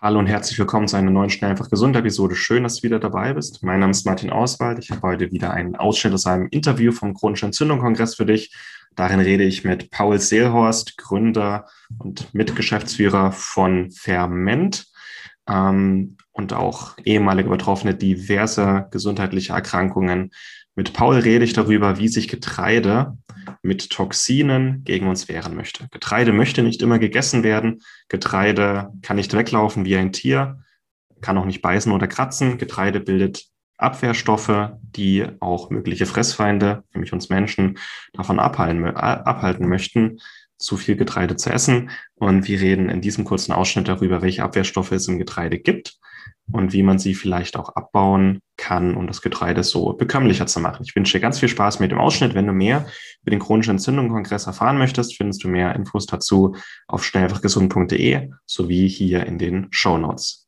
Hallo und herzlich willkommen zu einer neuen Schnell einfach gesund Episode. Schön, dass du wieder dabei bist. Mein Name ist Martin Auswald. Ich habe heute wieder einen Ausschnitt aus einem Interview vom Chronischen Entzündung Kongress für dich. Darin rede ich mit Paul Seelhorst, Gründer und Mitgeschäftsführer von Ferment ähm, und auch ehemalige Betroffene diverser gesundheitlicher Erkrankungen. Mit Paul rede ich darüber, wie sich Getreide mit Toxinen gegen uns wehren möchte. Getreide möchte nicht immer gegessen werden. Getreide kann nicht weglaufen wie ein Tier, kann auch nicht beißen oder kratzen. Getreide bildet Abwehrstoffe, die auch mögliche Fressfeinde, nämlich uns Menschen, davon abhalten, abhalten möchten, zu viel Getreide zu essen. Und wir reden in diesem kurzen Ausschnitt darüber, welche Abwehrstoffe es im Getreide gibt und wie man sie vielleicht auch abbauen kann, um das Getreide so bekömmlicher zu machen. Ich wünsche dir ganz viel Spaß mit dem Ausschnitt. Wenn du mehr über den chronischen Entzündungskongress erfahren möchtest, findest du mehr Infos dazu auf schnellfachgesund.de sowie hier in den Show Notes.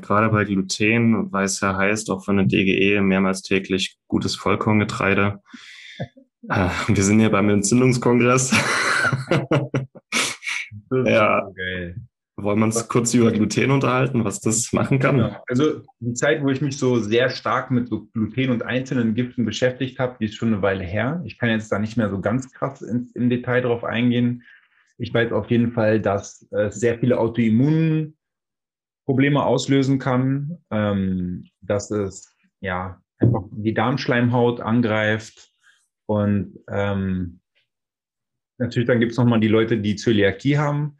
Gerade bei Gluten, weil es ja heißt, auch von der DGE mehrmals täglich gutes Vollkorngetreide. Äh, wir sind hier beim Entzündungskongress. ja. Okay. Wollen wir uns kurz über Gluten unterhalten, was das machen kann? Ja, also die Zeit, wo ich mich so sehr stark mit so Gluten und einzelnen Giften beschäftigt habe, die ist schon eine Weile her. Ich kann jetzt da nicht mehr so ganz krass ins, im Detail drauf eingehen. Ich weiß auf jeden Fall, dass es sehr viele Autoimmunprobleme auslösen kann, ähm, dass es ja einfach die Darmschleimhaut angreift und ähm, Natürlich, dann gibt es nochmal die Leute, die Zöliakie haben.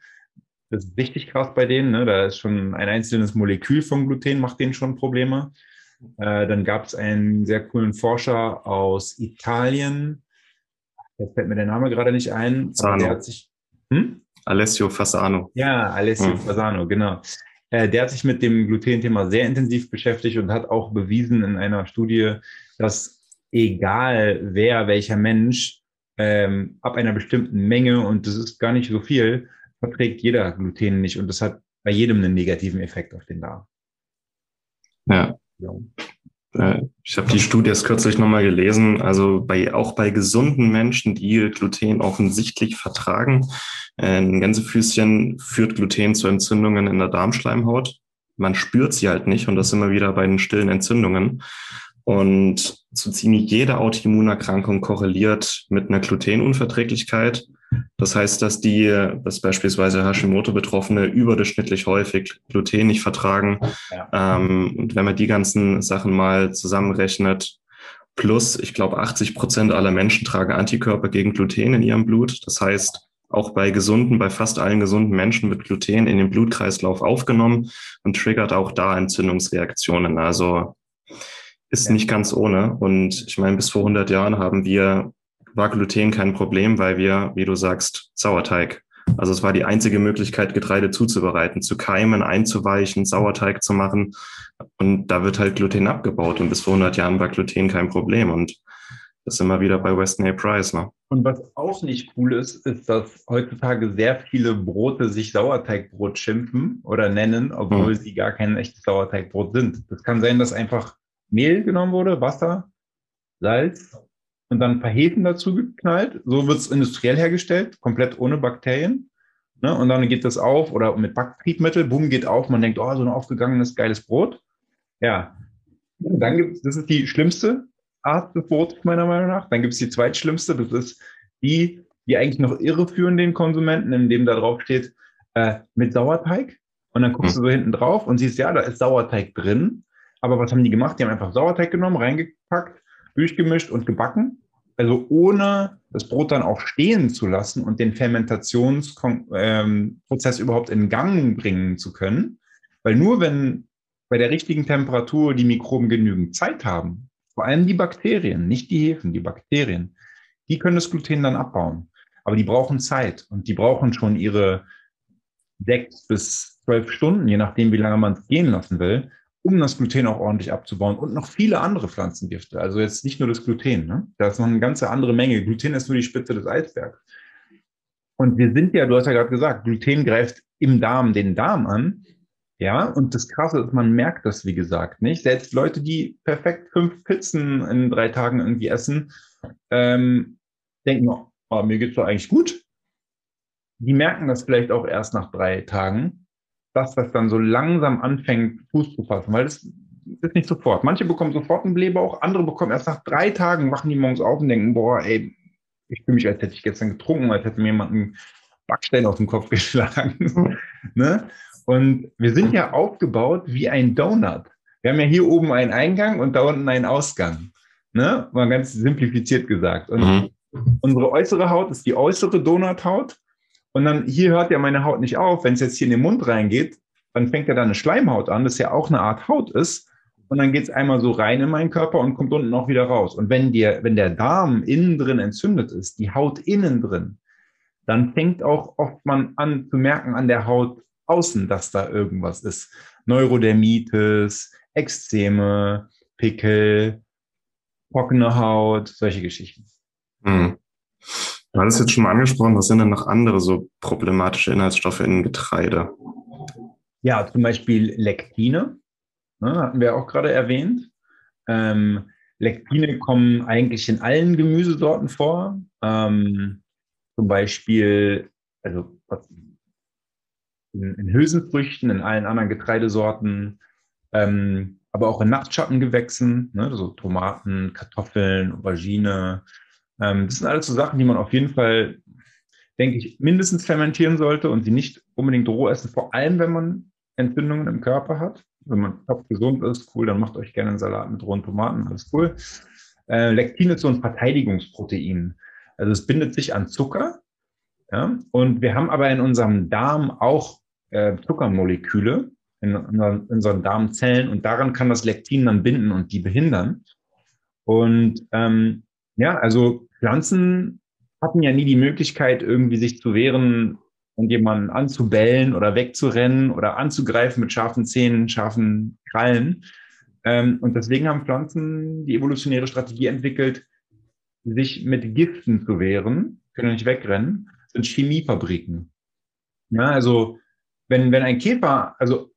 Das ist richtig krass bei denen. Ne? Da ist schon ein einzelnes Molekül von Gluten, macht denen schon Probleme. Äh, dann gab es einen sehr coolen Forscher aus Italien. Jetzt fällt mir der Name gerade nicht ein. Fasano. Der hat sich, hm? Alessio Fasano. Ja, Alessio hm. Fasano, genau. Äh, der hat sich mit dem Gluten-Thema sehr intensiv beschäftigt und hat auch bewiesen in einer Studie, dass egal wer, welcher Mensch ähm, ab einer bestimmten Menge, und das ist gar nicht so viel, verträgt jeder Gluten nicht. Und das hat bei jedem einen negativen Effekt auf den Darm. Ja. ja. Äh, ich habe die Studie erst kürzlich nochmal gelesen. Also bei, auch bei gesunden Menschen, die Gluten offensichtlich vertragen, äh, ein Gänsefüßchen führt Gluten zu Entzündungen in der Darmschleimhaut. Man spürt sie halt nicht und das immer wieder bei den stillen Entzündungen. Und so ziemlich jede Autoimmunerkrankung korreliert mit einer Glutenunverträglichkeit. Das heißt, dass die, dass beispielsweise Hashimoto-Betroffene überdurchschnittlich häufig Gluten nicht vertragen. Ja. Ähm, und wenn man die ganzen Sachen mal zusammenrechnet, plus, ich glaube, 80 Prozent aller Menschen tragen Antikörper gegen Gluten in ihrem Blut. Das heißt, auch bei gesunden, bei fast allen gesunden Menschen wird Gluten in den Blutkreislauf aufgenommen und triggert auch da Entzündungsreaktionen. Also ist ja. nicht ganz ohne. Und ich meine, bis vor 100 Jahren haben wir, war Gluten kein Problem, weil wir, wie du sagst, Sauerteig. Also es war die einzige Möglichkeit, Getreide zuzubereiten, zu keimen, einzuweichen, Sauerteig zu machen. Und da wird halt Gluten abgebaut. Und bis vor 100 Jahren war Gluten kein Problem. Und das ist immer wieder bei Weston A. Price. Ne? Und was auch nicht cool ist, ist, dass heutzutage sehr viele Brote sich Sauerteigbrot schimpfen oder nennen, obwohl hm. sie gar kein echtes Sauerteigbrot sind. Das kann sein, dass einfach Mehl genommen wurde, Wasser, Salz und dann ein paar Hefen dazu geknallt. So wird es industriell hergestellt, komplett ohne Bakterien. Ne? Und dann geht das auf oder mit Backtriebmittel, boom, geht auf. Man denkt, oh, so ein aufgegangenes, geiles Brot. Ja. Und dann gibt das ist die schlimmste Art des Brotes, meiner Meinung nach. Dann gibt es die zweitschlimmste, das ist die, die eigentlich noch irreführen den Konsumenten, indem da drauf steht, äh, mit Sauerteig. Und dann guckst du so hinten drauf und siehst, ja, da ist Sauerteig drin. Aber was haben die gemacht? Die haben einfach Sauerteig genommen, reingepackt, durchgemischt und gebacken. Also ohne das Brot dann auch stehen zu lassen und den Fermentationsprozess ähm, überhaupt in Gang bringen zu können. Weil nur wenn bei der richtigen Temperatur die Mikroben genügend Zeit haben, vor allem die Bakterien, nicht die Hefen, die Bakterien, die können das Gluten dann abbauen. Aber die brauchen Zeit und die brauchen schon ihre sechs bis zwölf Stunden, je nachdem, wie lange man es gehen lassen will, um das Gluten auch ordentlich abzubauen und noch viele andere Pflanzengifte. Also jetzt nicht nur das Gluten. Ne? Da ist noch eine ganze andere Menge. Gluten ist nur die Spitze des Eisbergs. Und wir sind ja, du hast ja gerade gesagt, Gluten greift im Darm den Darm an. Ja, und das Krasse ist, man merkt das, wie gesagt, nicht. Selbst Leute, die perfekt fünf Pizzen in drei Tagen irgendwie essen, ähm, denken, oh, mir geht's doch eigentlich gut. Die merken das vielleicht auch erst nach drei Tagen, dass das dann so langsam anfängt, Fuß zu fassen, weil das ist nicht sofort. Manche bekommen sofort einen Blähbauch, andere bekommen erst nach drei Tagen, wachen die morgens auf und denken, boah, ey, ich fühle mich, als hätte ich gestern getrunken, als hätte mir jemand einen Backstein auf den Kopf geschlagen. ne? Und wir sind ja aufgebaut wie ein Donut. Wir haben ja hier oben einen Eingang und da unten einen Ausgang. Ne? Mal ganz simplifiziert gesagt. Und mhm. unsere äußere Haut ist die äußere Donuthaut. Und dann hier hört ja meine Haut nicht auf. Wenn es jetzt hier in den Mund reingeht, dann fängt ja da eine Schleimhaut an, das ja auch eine Art Haut ist. Und dann geht es einmal so rein in meinen Körper und kommt unten auch wieder raus. Und wenn, dir, wenn der Darm innen drin entzündet ist, die Haut innen drin, dann fängt auch oft man an zu merken an der Haut außen, dass da irgendwas ist. Neurodermitis, Ekzeme, Pickel, trockene Haut, solche Geschichten. Hm. Du hattest jetzt schon mal angesprochen, was sind denn noch andere so problematische Inhaltsstoffe in Getreide? Ja, zum Beispiel Lektine, ne, hatten wir auch gerade erwähnt. Ähm, Lektine kommen eigentlich in allen Gemüsesorten vor. Ähm, zum Beispiel, also in, in, Hülsenfrüchten, in allen anderen Getreidesorten, ähm, aber auch in Nachtschattengewächsen, ne, so Tomaten, Kartoffeln, Aubergine. Ähm, das sind alles so Sachen, die man auf jeden Fall, denke ich, mindestens fermentieren sollte und sie nicht unbedingt roh essen, vor allem wenn man Entzündungen im Körper hat. Wenn man gesund ist, cool, dann macht euch gerne einen Salat mit rohen Tomaten, alles cool. Äh, Lektin ist so ein Verteidigungsprotein. Also es bindet sich an Zucker. Ja? Und wir haben aber in unserem Darm auch äh, Zuckermoleküle in, in unseren Darmzellen und daran kann das Lektin dann binden und die behindern. Und ähm, ja, also Pflanzen hatten ja nie die Möglichkeit, irgendwie sich zu wehren und jemanden anzubellen oder wegzurennen oder anzugreifen mit scharfen Zähnen, scharfen Krallen. Ähm, und deswegen haben Pflanzen die evolutionäre Strategie entwickelt, sich mit Giften zu wehren, können nicht wegrennen, sind Chemiefabriken. Ja, also wenn, wenn ein Käfer, also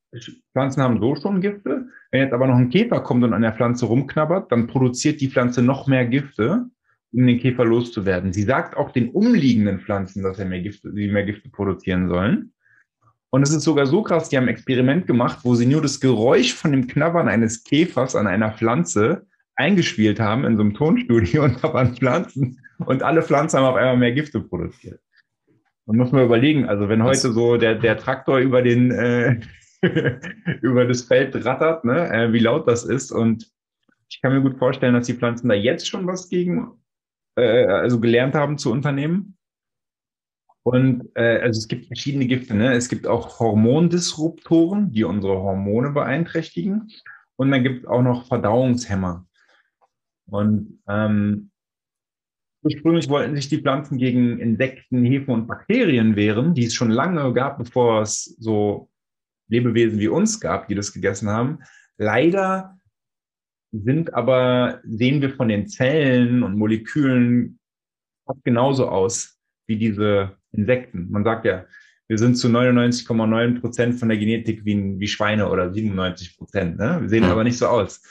Pflanzen haben so schon Gifte, wenn jetzt aber noch ein Käfer kommt und an der Pflanze rumknabbert, dann produziert die Pflanze noch mehr Gifte, um den Käfer loszuwerden. Sie sagt auch den umliegenden Pflanzen, dass er mehr Gifte, sie mehr Gifte produzieren sollen. Und es ist sogar so krass, die haben ein Experiment gemacht, wo sie nur das Geräusch von dem Knabbern eines Käfers an einer Pflanze eingespielt haben in so einem Tonstudio und waren Pflanzen und alle Pflanzen haben auf einmal mehr Gifte produziert. Man muss mal überlegen, also wenn heute so der, der Traktor über den äh, über das Feld rattert, ne, äh, wie laut das ist und ich kann mir gut vorstellen, dass die Pflanzen da jetzt schon was gegen, äh, also gelernt haben zu unternehmen. Und äh, also es gibt verschiedene Gifte. Ne? Es gibt auch Hormondisruptoren, die unsere Hormone beeinträchtigen. Und dann gibt es auch noch Verdauungshemmer. Und ähm, ursprünglich wollten sich die Pflanzen gegen Insekten, Hefen und Bakterien wehren, die es schon lange gab, bevor es so Lebewesen wie uns gab, die das gegessen haben. Leider sind aber, sehen wir von den Zellen und Molekülen genauso aus wie diese Insekten. Man sagt ja, wir sind zu 99,9 Prozent von der Genetik wie, wie Schweine oder 97 Prozent. Ne? Wir sehen aber nicht so aus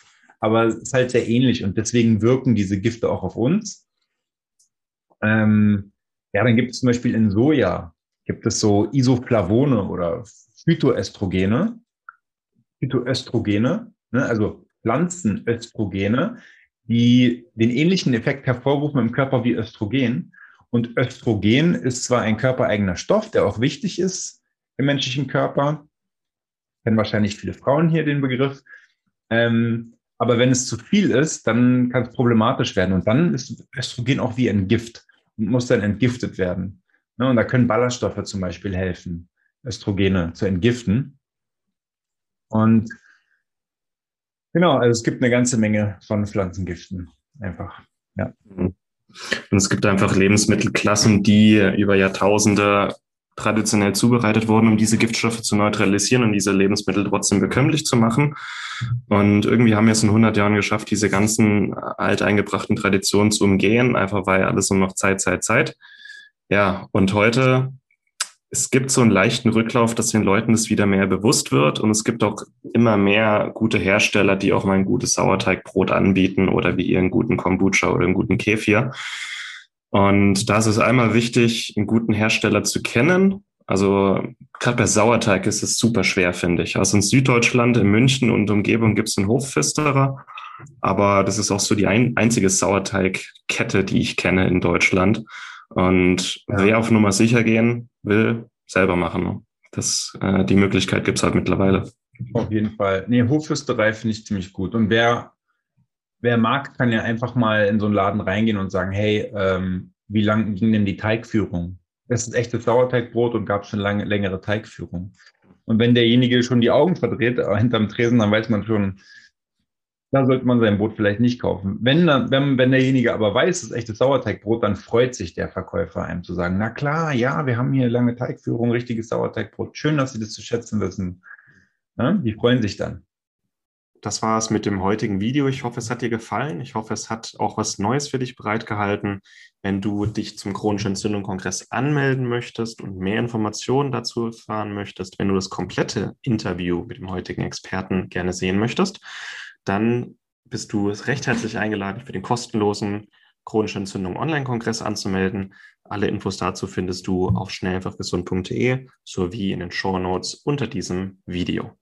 aber es ist halt sehr ähnlich und deswegen wirken diese Gifte auch auf uns. Ähm, ja, dann gibt es zum Beispiel in Soja, gibt es so Isoflavone oder Phytoestrogene. Phytoöstrogene, ne, also Pflanzenöstrogene, die den ähnlichen Effekt hervorrufen im Körper wie Östrogen. Und Östrogen ist zwar ein körpereigener Stoff, der auch wichtig ist im menschlichen Körper, kennen wahrscheinlich viele Frauen hier den Begriff, ähm, aber wenn es zu viel ist, dann kann es problematisch werden. Und dann ist Östrogen auch wie ein Gift und muss dann entgiftet werden. Ne, und da können Ballaststoffe zum Beispiel helfen, Östrogene zu entgiften. Und genau, also es gibt eine ganze Menge von Pflanzengiften einfach. Ja. Und es gibt einfach Lebensmittelklassen, die über Jahrtausende traditionell zubereitet wurden, um diese Giftstoffe zu neutralisieren und diese Lebensmittel trotzdem bekömmlich zu machen. Und irgendwie haben wir es in 100 Jahren geschafft, diese ganzen alteingebrachten Traditionen zu umgehen, einfach weil alles nur noch Zeit, Zeit, Zeit. Ja, und heute es gibt so einen leichten Rücklauf, dass den Leuten es wieder mehr bewusst wird. Und es gibt auch immer mehr gute Hersteller, die auch mal ein gutes Sauerteigbrot anbieten oder wie ihren guten Kombucha oder einen guten Kefir. Und da ist es einmal wichtig, einen guten Hersteller zu kennen. Also gerade bei Sauerteig ist es super schwer, finde ich. Also in Süddeutschland, in München und Umgebung gibt es einen Hofpfisterer. Aber das ist auch so die ein, einzige Sauerteigkette, die ich kenne in Deutschland. Und ja. wer auf Nummer sicher gehen will, selber machen. Das, äh, die Möglichkeit gibt's halt mittlerweile. Auf jeden Fall. Nee, Hofhüsterei finde ich ziemlich gut. Und wer, wer mag, kann ja einfach mal in so einen Laden reingehen und sagen, hey, ähm, wie lang ging denn die Teigführung? Es ist echtes Sauerteigbrot und gab schon lange, längere Teigführung. Und wenn derjenige schon die Augen verdreht äh, hinterm Tresen, dann weiß man schon, da sollte man sein Brot vielleicht nicht kaufen. Wenn, wenn, wenn derjenige aber weiß, es ist echtes Sauerteigbrot, dann freut sich der Verkäufer einem zu sagen, na klar, ja, wir haben hier lange Teigführung, richtiges Sauerteigbrot. Schön, dass Sie das zu schätzen wissen. Ja, die freuen sich dann. Das war es mit dem heutigen Video. Ich hoffe, es hat dir gefallen. Ich hoffe, es hat auch was Neues für dich bereitgehalten. Wenn du dich zum chronischen Entzündung-Kongress anmelden möchtest und mehr Informationen dazu erfahren möchtest, wenn du das komplette Interview mit dem heutigen Experten gerne sehen möchtest, dann bist du recht herzlich eingeladen, für den kostenlosen chronische Entzündung Online-Kongress anzumelden. Alle Infos dazu findest du auf schnelleinfachgesund.de sowie in den Show Notes unter diesem Video.